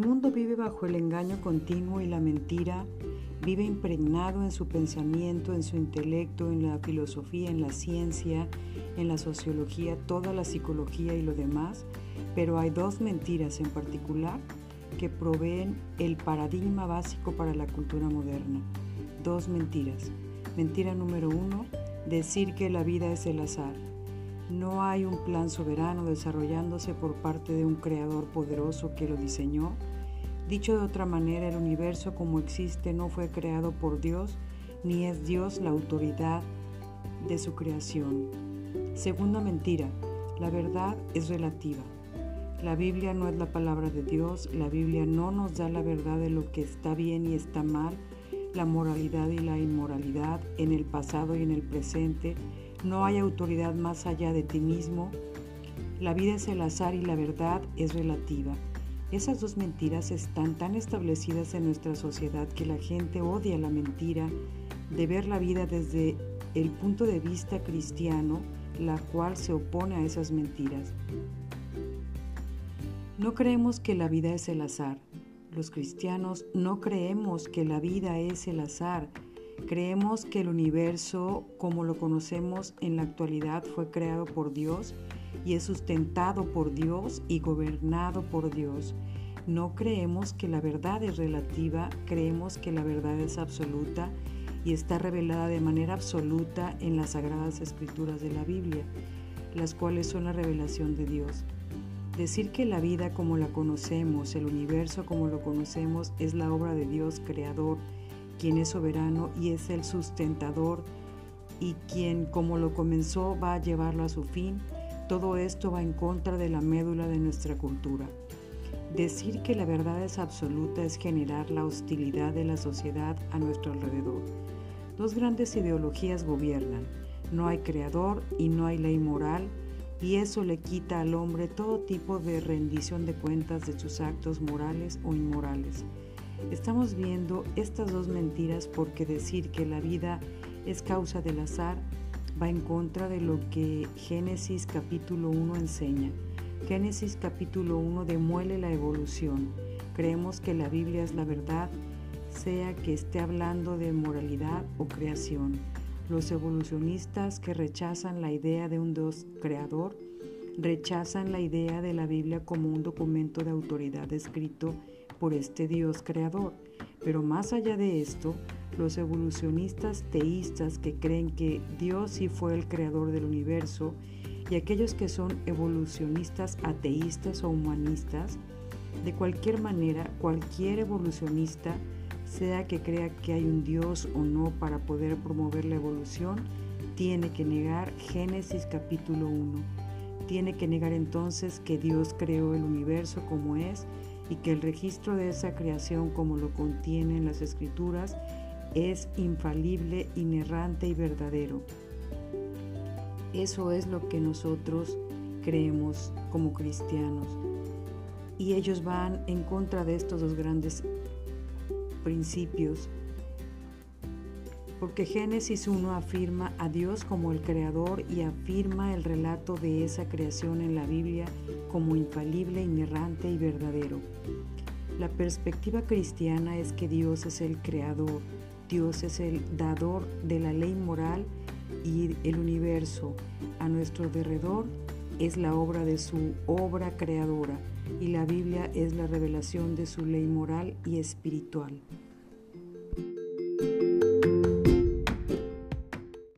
mundo vive bajo el engaño continuo y la mentira, vive impregnado en su pensamiento, en su intelecto, en la filosofía, en la ciencia, en la sociología, toda la psicología y lo demás, pero hay dos mentiras en particular que proveen el paradigma básico para la cultura moderna. Dos mentiras. Mentira número uno, decir que la vida es el azar. No hay un plan soberano desarrollándose por parte de un creador poderoso que lo diseñó. Dicho de otra manera, el universo como existe no fue creado por Dios, ni es Dios la autoridad de su creación. Segunda mentira, la verdad es relativa. La Biblia no es la palabra de Dios, la Biblia no nos da la verdad de lo que está bien y está mal, la moralidad y la inmoralidad en el pasado y en el presente. No hay autoridad más allá de ti mismo. La vida es el azar y la verdad es relativa. Esas dos mentiras están tan establecidas en nuestra sociedad que la gente odia la mentira de ver la vida desde el punto de vista cristiano, la cual se opone a esas mentiras. No creemos que la vida es el azar. Los cristianos no creemos que la vida es el azar. Creemos que el universo, como lo conocemos en la actualidad, fue creado por Dios y es sustentado por Dios y gobernado por Dios. No creemos que la verdad es relativa, creemos que la verdad es absoluta y está revelada de manera absoluta en las sagradas escrituras de la Biblia, las cuales son la revelación de Dios. Decir que la vida como la conocemos, el universo como lo conocemos, es la obra de Dios creador, quien es soberano y es el sustentador y quien como lo comenzó va a llevarlo a su fin, todo esto va en contra de la médula de nuestra cultura. Decir que la verdad es absoluta es generar la hostilidad de la sociedad a nuestro alrededor. Dos grandes ideologías gobiernan. No hay creador y no hay ley moral y eso le quita al hombre todo tipo de rendición de cuentas de sus actos morales o inmorales. Estamos viendo estas dos mentiras porque decir que la vida es causa del azar va en contra de lo que Génesis capítulo 1 enseña. Génesis capítulo 1 demuele la evolución. Creemos que la Biblia es la verdad, sea que esté hablando de moralidad o creación. Los evolucionistas que rechazan la idea de un Dios creador rechazan la idea de la Biblia como un documento de autoridad escrito por este Dios creador. Pero más allá de esto, los evolucionistas teístas que creen que Dios sí fue el creador del universo y aquellos que son evolucionistas ateístas o humanistas, de cualquier manera, cualquier evolucionista sea que crea que hay un Dios o no para poder promover la evolución, tiene que negar Génesis capítulo 1. Tiene que negar entonces que Dios creó el universo como es y que el registro de esa creación como lo contienen las escrituras es infalible, inerrante y verdadero. Eso es lo que nosotros creemos como cristianos. Y ellos van en contra de estos dos grandes principios, porque Génesis 1 afirma a Dios como el creador y afirma el relato de esa creación en la Biblia como infalible, inerrante y verdadero. La perspectiva cristiana es que Dios es el creador, Dios es el dador de la ley moral y el universo a nuestro derredor es la obra de su obra creadora y la Biblia es la revelación de su ley moral y espiritual.